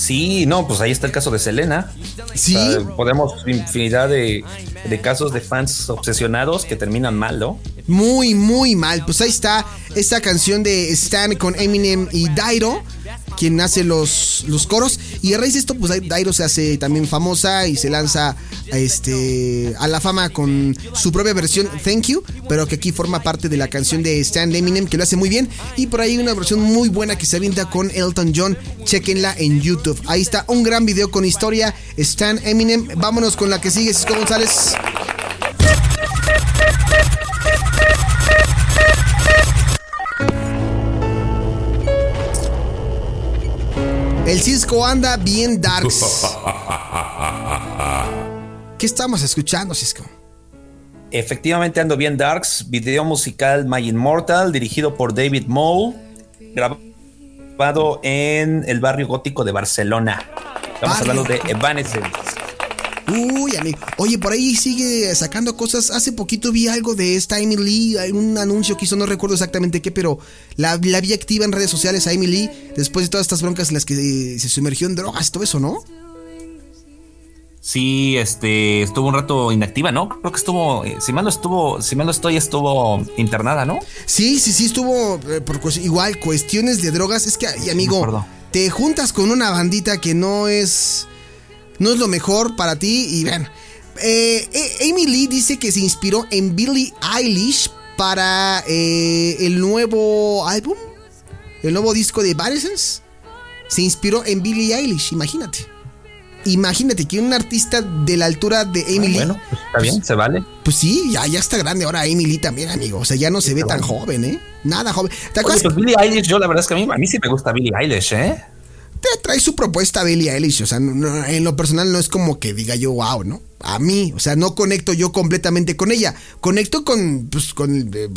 Sí, no, pues ahí está el caso de Selena. Sí. O sea, podemos infinidad de, de casos de fans obsesionados que terminan mal, ¿no? Muy, muy mal. Pues ahí está esta canción de Stan con Eminem y Dairo, quien hace los, los coros. Y a raíz de esto, pues Dairo se hace también famosa y se lanza este, a la fama con su propia versión Thank You, pero que aquí forma parte de la canción de Stan Eminem, que lo hace muy bien. Y por ahí una versión muy buena que se avienta con Elton John. Chequenla en YouTube. Ahí está un gran video con historia. Stan Eminem. Vámonos con la que sigue, Cisco González. El Cisco anda bien darks. *laughs* ¿Qué estamos escuchando, Cisco? Efectivamente ando bien Darks, video musical My Immortal, dirigido por David Mole, grabado en el barrio gótico de Barcelona. Estamos Barrio hablando de Evanescence. Uy, amigo. Oye, por ahí sigue sacando cosas. Hace poquito vi algo de esta Amy Lee, hay un anuncio que hizo, no recuerdo exactamente qué, pero la, la vi activa en redes sociales a Amy Lee después de todas estas broncas en las que eh, se sumergió en drogas y todo eso, ¿no? Sí, este, estuvo un rato inactiva, ¿no? Creo que estuvo, eh, si mal no estuvo, si mal no estoy, estuvo internada, ¿no? Sí, sí, sí, estuvo eh, por igual cuestiones de drogas. Es que, amigo, te juntas con una bandita que no es, no es lo mejor para ti y vean. eh, Amy Lee dice que se inspiró en Billie Eilish para eh, el nuevo álbum, el nuevo disco de Evanescence. Se inspiró en Billie Eilish, imagínate. Imagínate que un artista de la altura de Amy Lee. Bueno, pues está bien, se vale. Pues sí, ya, ya está grande ahora Amy Lee también, amigo. O sea, ya no se ve tan joven, ¿eh? Nada joven. ¿Te Oye, acuerdas? pues Billie Eilish, yo la verdad es que a mí, a mí sí me gusta Billie Eilish, ¿eh? Te trae su propuesta Billie Eilish. O sea, no- no, en lo personal no es como que diga yo, wow, ¿no? A mí, o sea, no conecto yo completamente con ella. Conecto con, pues, con eh,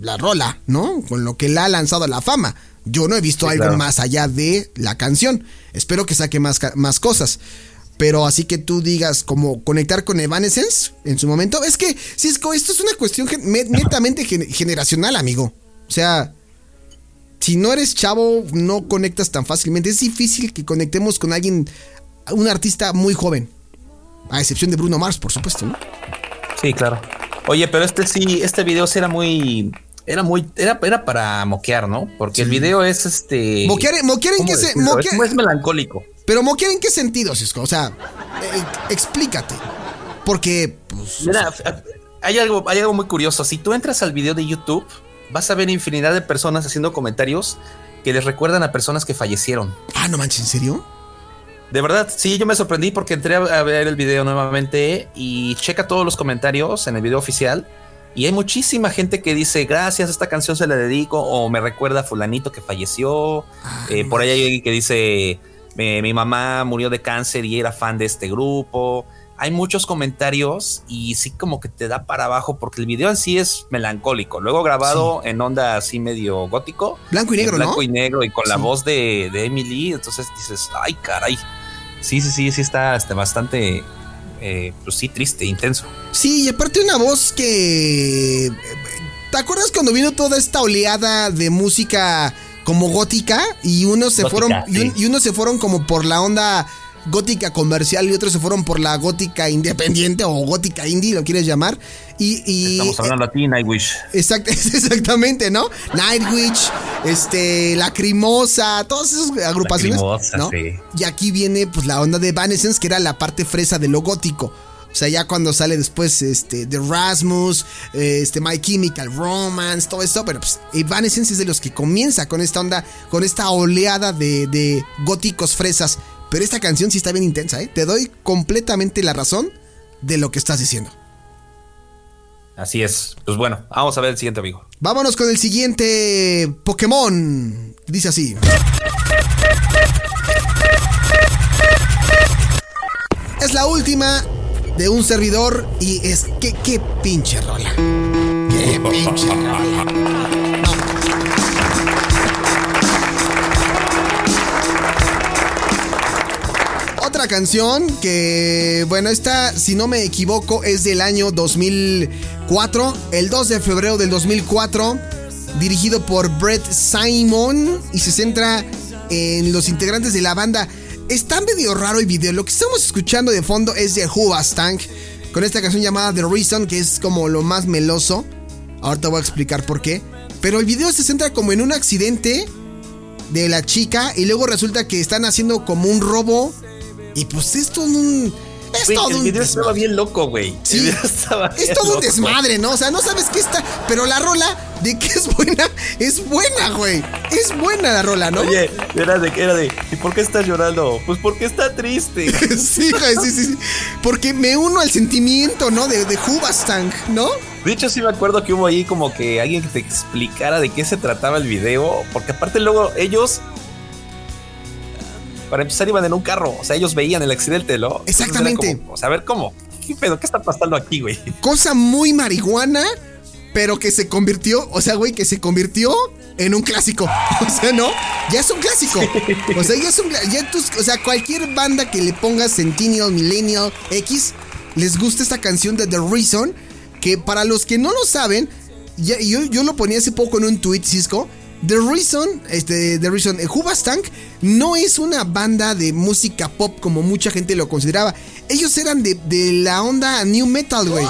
la rola, ¿no? Con lo que la ha lanzado a la fama. Yo no he visto Sí, algo claro. más allá de la canción. Espero que saque más, más cosas. Pero así que tú digas, como conectar con Evanescence en su momento. Es que, Cisco, esto es una cuestión netamente gen- generacional, amigo. O sea, si no eres chavo, no conectas tan fácilmente. Es difícil que conectemos con alguien, un artista muy joven. A excepción de Bruno Mars, por supuesto, ¿no? Sí, claro. Oye, pero este sí, este video sí era muy era muy, era, era para moquear, ¿no? Porque el video es este. Moquear, moquear en ¿cómo qué se. moquear- Es, es melancólico. pero moquear en qué sentido, Cisco. O sea, eh, explícate. Porque, pues. Mira, hay algo, hay algo muy curioso. Si tú entras al video de YouTube, vas a ver infinidad de personas haciendo comentarios que les recuerdan a personas que fallecieron. Ah, no manches, ¿en serio? De verdad, sí, yo me sorprendí porque entré a ver el video nuevamente y checa todos los comentarios en el video oficial. Y hay muchísima gente que dice, gracias, esta canción se la dedico o me recuerda a fulanito que falleció. Eh, por ahí hay alguien que dice, "Eh, mi mamá murió de cáncer y era fan de este grupo. Hay muchos comentarios y sí como que te da para abajo porque el video en sí es melancólico. Luego grabado en onda así medio gótico. Blanco y negro, blanco ¿no? y negro y con la voz de, de Emily. Entonces dices, ay, caray. Sí, sí, sí, sí está este, bastante, eh, pues sí, triste, intenso. Sí, y aparte una voz que... ¿Te acuerdas cuando vino toda esta oleada de música como gótica? Y unos se Gótica, fueron... Y, un- y unos se fueron como por la onda gótica comercial y otros se fueron por la gótica independiente o gótica indie, lo quieres llamar. Y, y- Estamos hablando a ti, Nightwish. Exact- *laughs* exactamente, ¿no? Nightwish, este, Lacrimosa, todas esas agrupaciones. Lacrimosa, ¿no? sí. Y aquí viene pues la onda de Evanescence, que era la parte fresa de lo gótico. O sea, ya cuando sale después este, The Rasmus, eh, este, My Chemical Romance, todo esto, pero pues Evanescence es de los que comienza con esta onda, con esta oleada de, de góticos fresas. Pero esta canción sí está bien intensa, ¿eh? Te doy completamente la razón de lo que estás diciendo. Así es. Pues bueno, vamos a ver el siguiente amigo. Vámonos con el siguiente Pokémon. Dice así. Es la última de un servidor y es que qué pinche rola. Qué pinche rola. Canción que, bueno, esta, si no me equivoco, es del año 2004, el 2 de febrero del 2004, dirigido por Brett Simon y se centra en los integrantes de la banda. Está medio raro el video, lo que estamos escuchando de fondo es de Hubas Tank, con esta canción llamada The Reason, que es como lo más meloso. Ahorita voy a explicar por qué. Pero el video se centra como en un accidente de la chica y luego resulta que están haciendo como un robo y pues esto es un es Güey, todo el un video estaba desmadre. bien loco, güey. Sí, El video estaba es todo un desmadre, ¿no? O sea, no sabes qué está, pero la rola de que es buena, es buena, güey. Es buena la rola, ¿no? Oye, era de, era de, ¿y por qué estás llorando? Pues porque está triste. *laughs* sí, güey, sí, sí, sí. Porque me uno al sentimiento, ¿no? De, de Hubastang, ¿no? De hecho, sí me acuerdo que hubo ahí como que alguien que te explicara de qué se trataba el video. Porque aparte luego ellos, para empezar, iban en un carro. O sea, ellos veían el accidente, ¿no? Exactamente. como, o sea, a ver, ¿cómo? *laughs* ¿Qué pedo? ¿Qué está pasando aquí, güey? Cosa muy marihuana, pero que se convirtió, o sea, güey, que se convirtió en un clásico. *laughs* O sea, ¿no? Ya es un clásico. O sea, ya es un ya tus- o sea, cualquier banda que le ponga Centennial, Millennial, X, les gusta esta canción de The Reason, que para los que no lo saben, ya- yo, yo lo ponía hace poco en un tweet, Cisco. The Reason, este, The Reason, eh, Hoobastank no es una banda de música pop como mucha gente lo consideraba. Ellos eran de, la onda new metal, güey.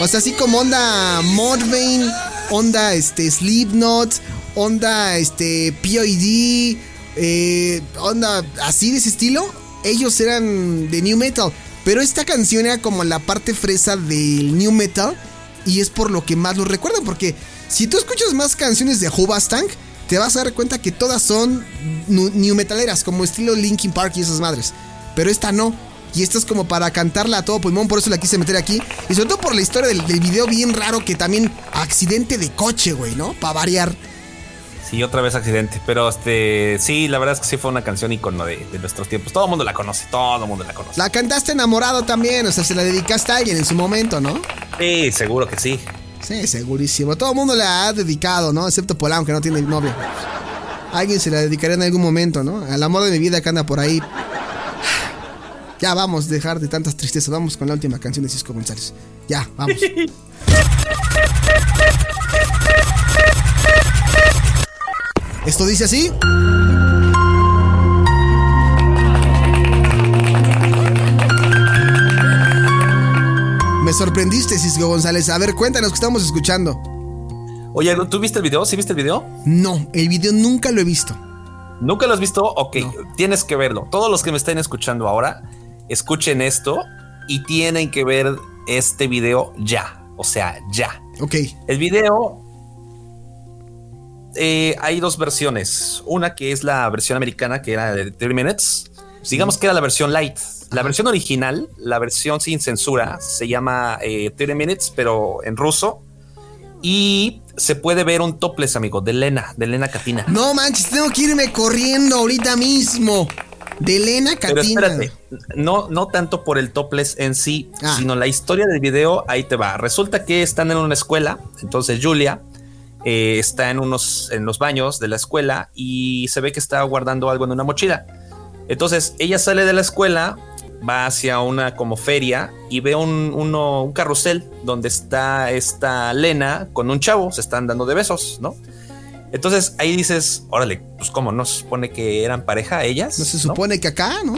O sea, así como onda Mudvayne, onda este, Slipknot, onda este, POD, eh, onda así de ese estilo. Ellos eran de new metal. Pero esta canción era como la parte fresa del new metal. Y es por lo que más lo recuerdan. Porque si tú escuchas más canciones de Hoobastank, te vas a dar cuenta que todas son new metaleras, como estilo Linkin Park y esas madres. Pero esta no. Y esta es como para cantarla a todo pulmón, por eso la quise meter aquí. Y sobre todo por la historia del, del video bien raro que también accidente de coche, güey, ¿no? Para variar. Sí, otra vez accidente. Pero este, sí, la verdad es que sí fue una canción icono de, de nuestros tiempos. Todo el mundo la conoce, todo el mundo la conoce. La cantaste enamorado también, o sea, se la dedicaste a alguien en su momento, ¿no? Sí, seguro que sí. Sí, segurísimo. Todo el mundo la ha dedicado, ¿no? Excepto Polanco, que no tiene novia. Alguien se la dedicaría en algún momento, ¿no? Al amor de mi vida que anda por ahí. Ya vamos, dejar de tantas tristezas. Vamos con la última canción de Cisco González. Ya, vamos. *laughs* Esto dice así. Me sorprendiste, Cisco González. A ver, cuéntanos que estamos escuchando. Oye, ¿tú viste el video? ¿Sí viste el video? No, el video nunca lo he visto. ¿Nunca lo has visto? Ok, tienes que verlo. Todos los que me estén escuchando ahora, escuchen esto y tienen que ver este video ya. O sea, ya. Ok. El video eh, hay dos versiones. Una que es la versión americana, que era de 30 minutes. Digamos que era la versión light. La versión original, la versión sin censura, se llama eh, 30 minutes, pero en ruso. Y se puede ver un topless, amigo, de Lena, de Lena Katina. No manches, tengo que irme corriendo ahorita mismo. De Elena Pero Katina. espérate, no, no tanto por el topless en sí, Ah. sino la historia del video, ahí te va. Resulta que están en una escuela, entonces Julia eh, está en unos en los baños de la escuela y se ve que está guardando algo en una mochila. Entonces ella sale de la escuela, va hacia una como feria y ve un, uno, un carrusel donde está esta Lena con un chavo, se están dando de besos, ¿no? Entonces ahí dices, órale, pues cómo no se supone que eran pareja ellas. No se supone que acá, ¿no?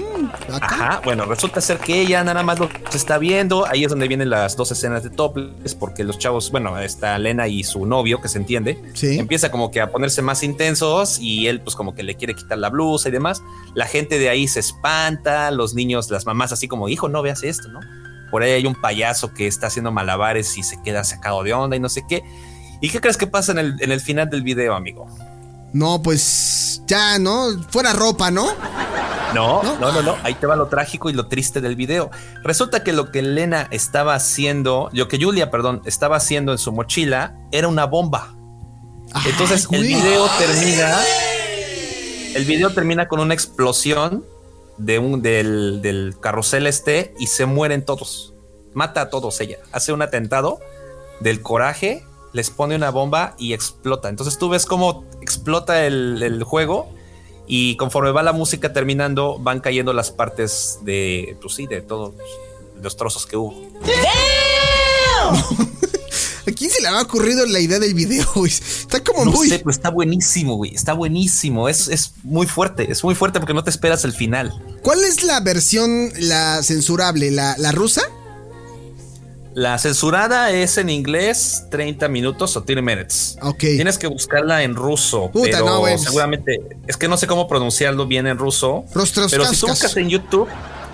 Acá. Ajá, bueno, resulta ser que ella nada más lo está viendo. Ahí es donde vienen las dos escenas de topless, porque los chavos, bueno, está Lena y su novio, que se entiende, Sí. empieza como que a ponerse más intensos y él, pues, como que le quiere quitar la blusa y demás. La gente de ahí se espanta, los niños, las mamás, así como, hijo, no veas esto, ¿no? Por ahí hay un payaso que está haciendo malabares y se queda sacado de onda y no sé qué. ¿Y qué crees que pasa en el, en el final del video, amigo? No, pues ya, ¿no? Fuera ropa, ¿no? No, ¿No? no, no, no. Ahí te va lo trágico y lo triste del video. Resulta que lo que Elena estaba haciendo, lo que Julia, perdón, estaba haciendo en su mochila era una bomba. Entonces el video termina. El video termina con una explosión de un, del, del carrusel este y se mueren todos. Mata a todos ella. Hace un atentado del coraje, les pone una bomba y explota. Entonces tú ves cómo explota el, el juego y conforme va la música terminando, van cayendo las partes de, pues sí, de todos los trozos que hubo. *laughs* ¿A quién se le había ocurrido la idea del video? güey? Está como No muy. sé, pero está buenísimo, güey. Está buenísimo. Es, es muy fuerte. Es muy fuerte porque no te esperas el final. ¿Cuál es la versión, la censurable? ¿La, la rusa? La censurada es en inglés 30 minutos o 30 minutes. Ok. Tienes que buscarla en ruso, Puta, pero no, seguramente es que no sé cómo pronunciarlo bien en ruso. Rostros pero si tú buscas en YouTube,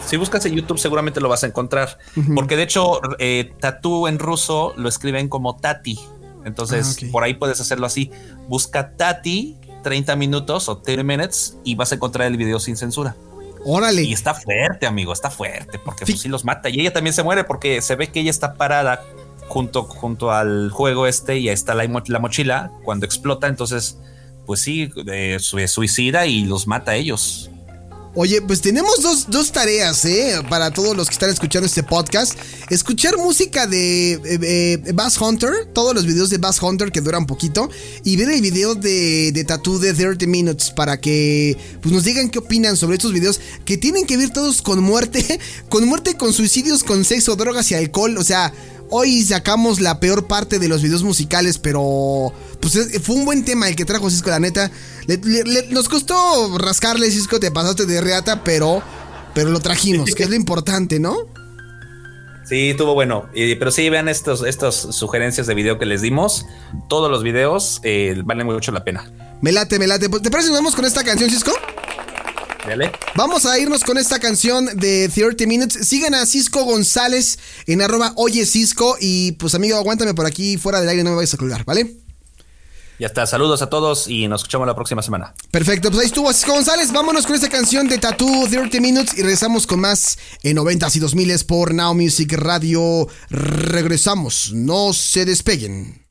si buscas en YouTube seguramente lo vas a encontrar, porque de hecho eh, tatú en ruso lo escriben como Tati. Entonces, Ah, por ahí puedes hacerlo así. Busca Tati 30 minutos o 30 minutes y vas a encontrar el video sin censura. Órale. Y está fuerte, amigo, está fuerte, porque Sí. pues sí los mata. Y ella también se muere porque se ve que ella está parada junto, junto al juego este y ahí está la, la mochila cuando explota. Entonces, pues sí, eh, su- suicida y los mata a ellos. Oye, pues tenemos dos, dos tareas, ¿eh? Para todos los que están escuchando este podcast. Escuchar música de eh, eh, Bass Hunter, todos los videos de Bass Hunter que duran poquito. Y ver el video de, de Tattoo de 30 Minutes para que pues, nos digan qué opinan sobre estos videos que tienen que ver todos con muerte, *laughs* con muerte, con suicidios, con sexo, drogas y alcohol. O sea, hoy sacamos la peor parte de los videos musicales, pero pues es- fue un buen tema el que trajo Cisco, la neta. Le- le- le- nos costó rascarle, Cisco, te pasaste de reata, pero, pero lo trajimos, que es lo importante, ¿no? Sí, estuvo bueno. Pero sí, vean estos, estas sugerencias de video que les dimos. Todos los videos eh, valen mucho la pena. Me late, me late. Pues, ¿Te parece que nos vamos con esta canción, Cisco? Dale. Vamos a irnos con esta canción de 30 Minutes. Sigan a Cisco González en arroba oye Cisco. Y pues amigo, aguántame por aquí fuera del aire, no me vayas a colgar, ¿vale? Ya está. Saludos a todos y nos escuchamos la próxima semana. Perfecto, pues ahí estuvo Cisco González. Vámonos con esta canción de Tattoo 30 Minutes y regresamos con más en 90s y 2000s por Now Music Radio. Regresamos, no se despeguen.